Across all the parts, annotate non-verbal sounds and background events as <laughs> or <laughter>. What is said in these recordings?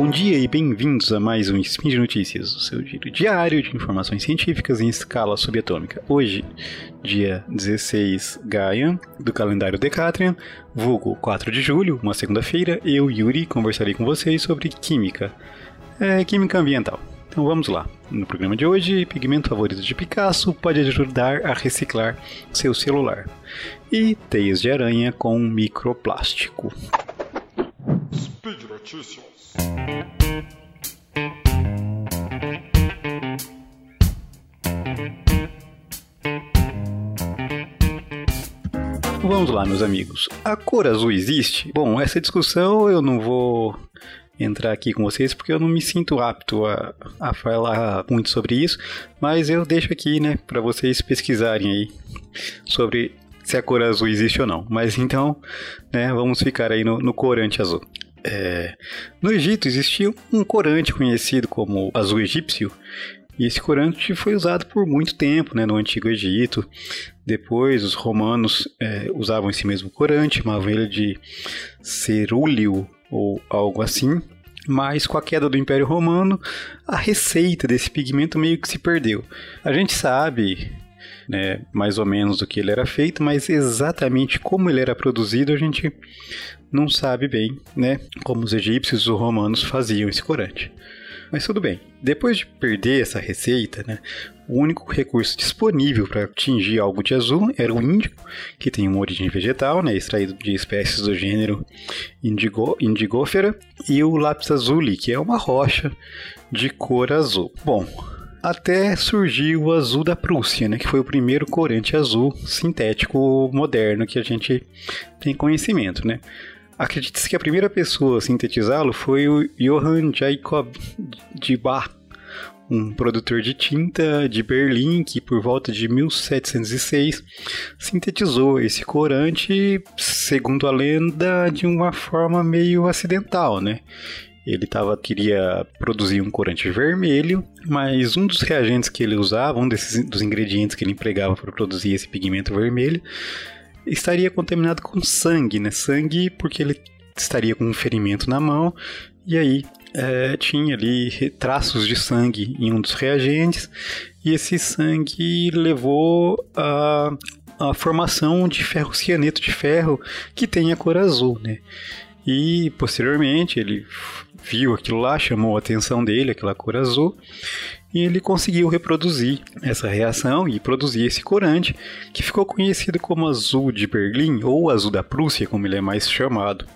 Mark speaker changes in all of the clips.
Speaker 1: Bom dia e bem-vindos a mais um Spin de Notícias, o seu giro diário de informações científicas em escala subatômica. Hoje, dia 16 Gaia, do calendário Decatrian, vulgo 4 de julho, uma segunda-feira, eu, Yuri, conversarei com vocês sobre química, é, química ambiental. Então vamos lá. No programa de hoje, pigmento favorito de Picasso pode ajudar a reciclar seu celular. E teias de aranha com microplástico.
Speaker 2: Speed Notícias.
Speaker 1: Vamos lá, meus amigos. A cor azul existe? Bom, essa discussão eu não vou entrar aqui com vocês porque eu não me sinto apto a, a falar muito sobre isso, mas eu deixo aqui, né, para vocês pesquisarem aí sobre se a cor azul existe ou não. Mas então, né, vamos ficar aí no, no corante azul. É, no Egito existia um corante conhecido como azul egípcio, e esse corante foi usado por muito tempo né, no Antigo Egito. Depois, os romanos é, usavam esse mesmo corante, chamavam ele de cerúleo ou algo assim. Mas com a queda do Império Romano, a receita desse pigmento meio que se perdeu. A gente sabe né, mais ou menos do que ele era feito, mas exatamente como ele era produzido a gente não sabe bem, né, como os egípcios e os romanos faziam esse corante. Mas tudo bem. Depois de perder essa receita, né, o único recurso disponível para atingir algo de azul era o índigo, que tem uma origem vegetal, né, extraído de espécies do gênero indigo, indigófera, e o lápis azuli, que é uma rocha de cor azul. Bom, até surgiu o azul da Prússia, né, que foi o primeiro corante azul sintético moderno que a gente tem conhecimento, né? Acredita-se que a primeira pessoa a sintetizá-lo foi o Johann Jacob de Bach, um produtor de tinta de Berlim que, por volta de 1706, sintetizou esse corante, segundo a lenda, de uma forma meio acidental, né? Ele tava, queria produzir um corante vermelho, mas um dos reagentes que ele usava, um desses, dos ingredientes que ele empregava para produzir esse pigmento vermelho, estaria contaminado com sangue, né? Sangue porque ele estaria com um ferimento na mão e aí é, tinha ali traços de sangue em um dos reagentes e esse sangue levou a, a formação de ferro cianeto de ferro que tem a cor azul, né? E posteriormente ele viu aquilo lá, chamou a atenção dele, aquela cor azul, e ele conseguiu reproduzir essa reação e produzir esse corante, que ficou conhecido como azul de Berlim ou azul da Prússia, como ele é mais chamado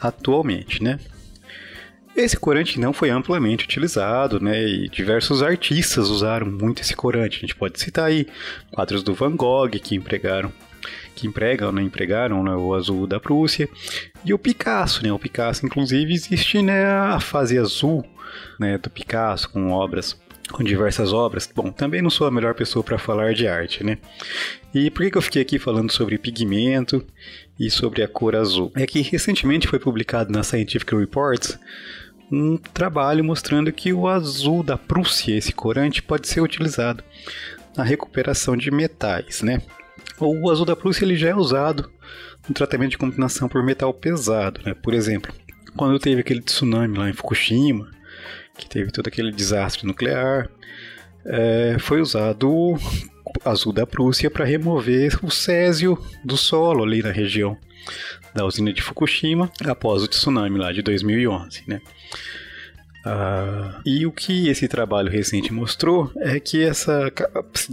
Speaker 1: atualmente, né? Esse corante não foi amplamente utilizado, né? E diversos artistas usaram muito esse corante. A gente pode citar aí quadros do Van Gogh que empregaram que empregam, né, empregaram né, o azul da Prússia, e o Picasso, né, o Picasso, inclusive, existe né, a fase azul né, do Picasso, com obras com diversas obras. Bom, também não sou a melhor pessoa para falar de arte, né? E por que, que eu fiquei aqui falando sobre pigmento e sobre a cor azul? É que recentemente foi publicado na Scientific Reports um trabalho mostrando que o azul da Prússia, esse corante, pode ser utilizado na recuperação de metais, né? O azul da Prússia ele já é usado no tratamento de contaminação por metal pesado, né? Por exemplo, quando teve aquele tsunami lá em Fukushima, que teve todo aquele desastre nuclear, é, foi usado o azul da Prússia para remover o césio do solo ali na região da usina de Fukushima após o tsunami lá de 2011, né? Uh, e o que esse trabalho recente mostrou é que essa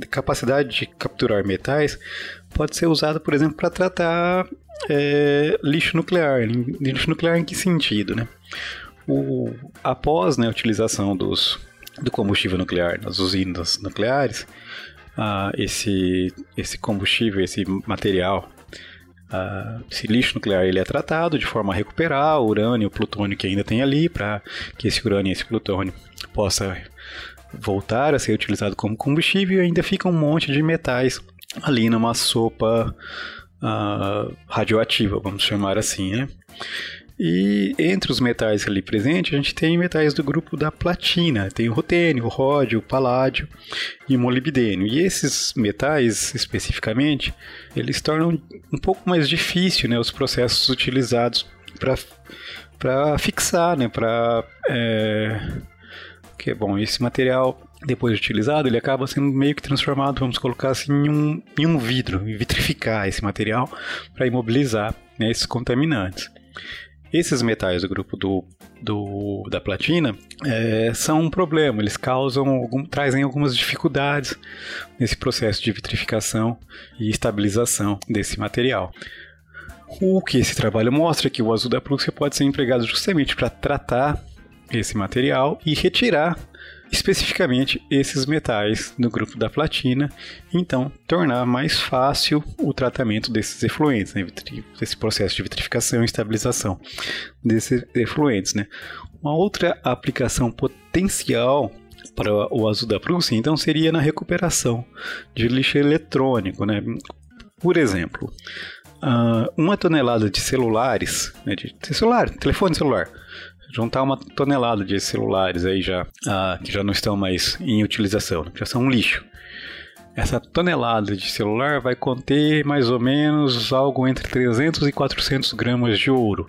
Speaker 1: capacidade de capturar metais pode ser usada, por exemplo, para tratar é, lixo nuclear. Lixo nuclear em que sentido, né? O, após né, a utilização dos, do combustível nuclear nas usinas nucleares, uh, esse, esse combustível, esse material, uh, esse lixo nuclear ele é tratado de forma a recuperar o urânio o plutônio que ainda tem ali, para que esse urânio e esse plutônio possa voltar a ser utilizado como combustível e ainda fica um monte de metais ali numa sopa uh, radioativa, vamos chamar assim, né? E entre os metais ali presentes, a gente tem metais do grupo da platina. Tem o rutênio, o ródio, o paládio e o molibdênio. E esses metais, especificamente, eles tornam um pouco mais difícil né, os processos utilizados para fixar, né? Para é, que bom, esse material depois de utilizado, ele acaba sendo meio que transformado, vamos colocar assim, em um, em um vidro, vitrificar esse material para imobilizar né, esses contaminantes. Esses metais do grupo do, do da platina é, são um problema, eles causam algum, trazem algumas dificuldades nesse processo de vitrificação e estabilização desse material. O que esse trabalho mostra é que o azul da Prússia pode ser empregado justamente para tratar esse material e retirar especificamente esses metais no grupo da platina, então tornar mais fácil o tratamento desses efluentes, né, esse processo de vitrificação e estabilização desses efluentes. Né. Uma outra aplicação potencial para o azul da Prússia, então, seria na recuperação de lixo eletrônico. Né. Por exemplo, uma tonelada de celulares, né, de celular, telefone celular, juntar uma tonelada de celulares aí já ah, que já não estão mais em utilização, já são um lixo. Essa tonelada de celular vai conter mais ou menos algo entre 300 e 400 gramas de ouro.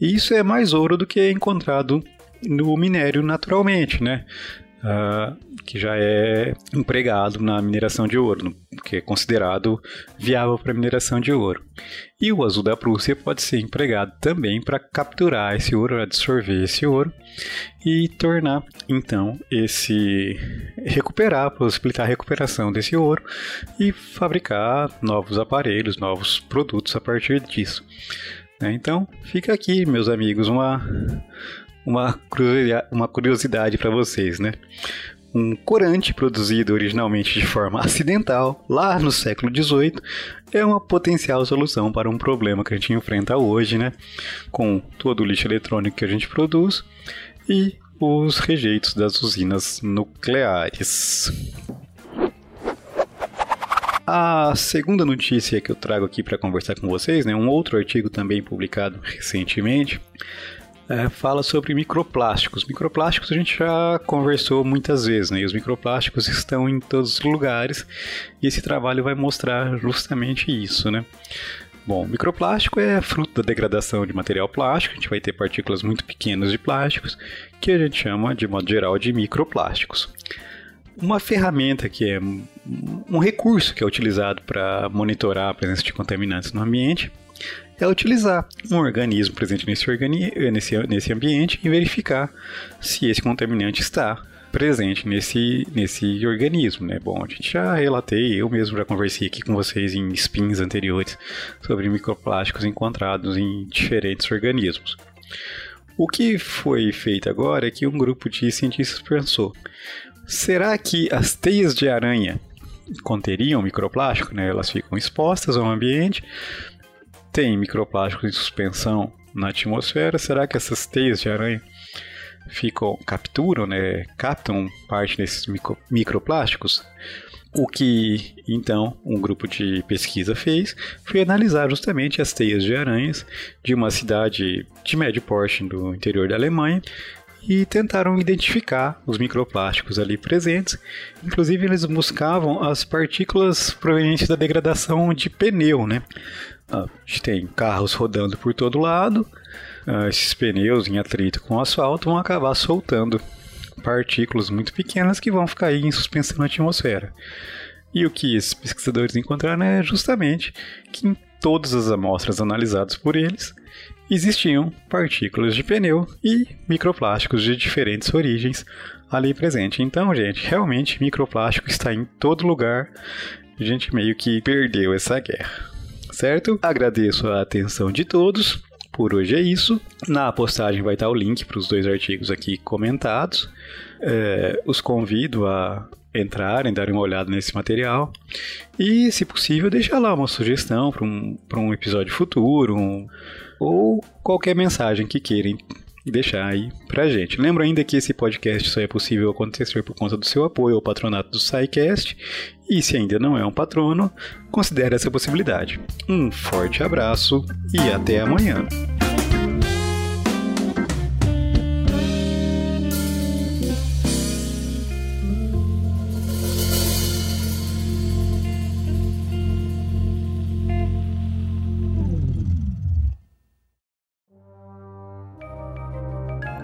Speaker 1: E isso é mais ouro do que é encontrado no minério naturalmente, né? Uh, que já é empregado na mineração de ouro, que é considerado viável para mineração de ouro. E o azul da Prússia pode ser empregado também para capturar esse ouro, absorver esse ouro e tornar então esse recuperar, possibilitar a recuperação desse ouro e fabricar novos aparelhos, novos produtos a partir disso. Né? Então, fica aqui, meus amigos, uma uma, uma curiosidade para vocês, né? Um corante produzido originalmente de forma <laughs> acidental, lá no século XVIII, é uma potencial solução para um problema que a gente enfrenta hoje, né? Com todo o lixo eletrônico que a gente produz e os rejeitos das usinas nucleares. A segunda notícia que eu trago aqui para conversar com vocês, né, um outro artigo também publicado recentemente, é, fala sobre microplásticos. Microplásticos a gente já conversou muitas vezes, né? E os microplásticos estão em todos os lugares e esse trabalho vai mostrar justamente isso, né? Bom, microplástico é fruto da degradação de material plástico, a gente vai ter partículas muito pequenas de plásticos, que a gente chama, de modo geral, de microplásticos. Uma ferramenta que é um recurso que é utilizado para monitorar a presença de contaminantes no ambiente é utilizar um organismo presente nesse, organi nesse, nesse ambiente e verificar se esse contaminante está presente nesse, nesse organismo, né? Bom, a gente já relatei, eu mesmo já conversei aqui com vocês em spins anteriores sobre microplásticos encontrados em diferentes organismos. O que foi feito agora é que um grupo de cientistas pensou: será que as teias de aranha conteriam microplástico? Né? Elas ficam expostas ao ambiente, tem microplásticos em suspensão na atmosfera, será que essas teias de aranha ficam capturam, né, captam parte desses micro, microplásticos? O que então um grupo de pesquisa fez foi analisar justamente as teias de aranhas de uma cidade de médio porte do interior da Alemanha e tentaram identificar os microplásticos ali presentes. Inclusive, eles buscavam as partículas provenientes da degradação de pneu, né? A gente tem carros rodando por todo lado, uh, esses pneus em atrito com o asfalto vão acabar soltando partículas muito pequenas que vão ficar aí em suspensão na atmosfera. E o que esses pesquisadores encontraram é justamente que em todas as amostras analisadas por eles existiam partículas de pneu e microplásticos de diferentes origens ali presente. Então, gente, realmente microplástico está em todo lugar. A gente meio que perdeu essa guerra certo? Agradeço a atenção de todos. Por hoje é isso. Na postagem vai estar o link para os dois artigos aqui comentados. É, os convido a entrarem, darem uma olhada nesse material e, se possível, deixar lá uma sugestão para um, um episódio futuro um, ou qualquer mensagem que queiram deixar aí pra gente. Lembro ainda que esse podcast só é possível acontecer por conta do seu apoio ao patronato do SciCast e se ainda não é um patrono, considere essa possibilidade. Um forte abraço e até amanhã.